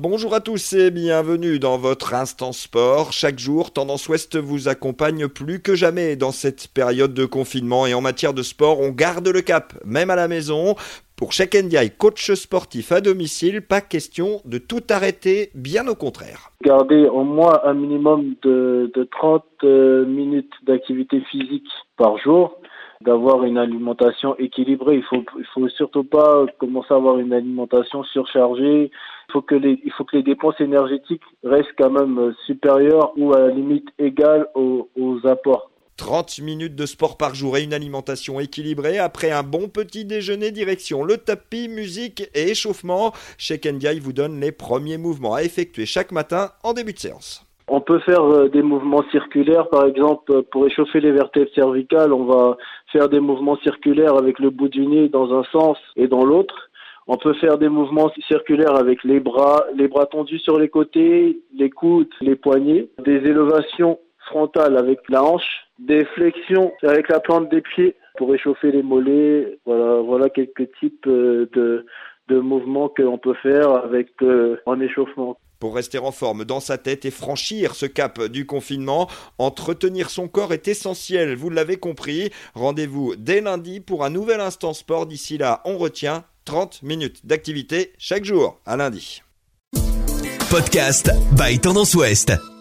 Bonjour à tous et bienvenue dans votre instant sport. Chaque jour, Tendance Ouest vous accompagne plus que jamais dans cette période de confinement et en matière de sport, on garde le cap, même à la maison. Pour chaque NDI coach sportif à domicile, pas question de tout arrêter, bien au contraire. Garder au moins un minimum de, de 30 euh, minutes d'activité physique par jour d'avoir une alimentation équilibrée. Il faut, faut surtout pas commencer à avoir une alimentation surchargée. Il faut que les, dépenses énergétiques restent quand même supérieures ou à la limite égales aux, apports. 30 minutes de sport par jour et une alimentation équilibrée après un bon petit déjeuner direction le tapis, musique et échauffement. Chez Kendiaï vous donne les premiers mouvements à effectuer chaque matin en début de séance. On peut faire euh, des mouvements circulaires, par exemple, pour échauffer les vertèbres cervicales, on va faire des mouvements circulaires avec le bout du nez dans un sens et dans l'autre. On peut faire des mouvements circulaires avec les bras, les bras tendus sur les côtés, les coudes, les poignets, des élévations frontales avec la hanche, des flexions avec la plante des pieds pour échauffer les mollets. Voilà, voilà quelques types euh, de, de mouvements qu'on peut faire avec euh, en échauffement. Pour rester en forme dans sa tête et franchir ce cap du confinement, entretenir son corps est essentiel, vous l'avez compris. Rendez-vous dès lundi pour un nouvel instant sport. D'ici là, on retient 30 minutes d'activité chaque jour. À lundi. Podcast by Tendance Ouest.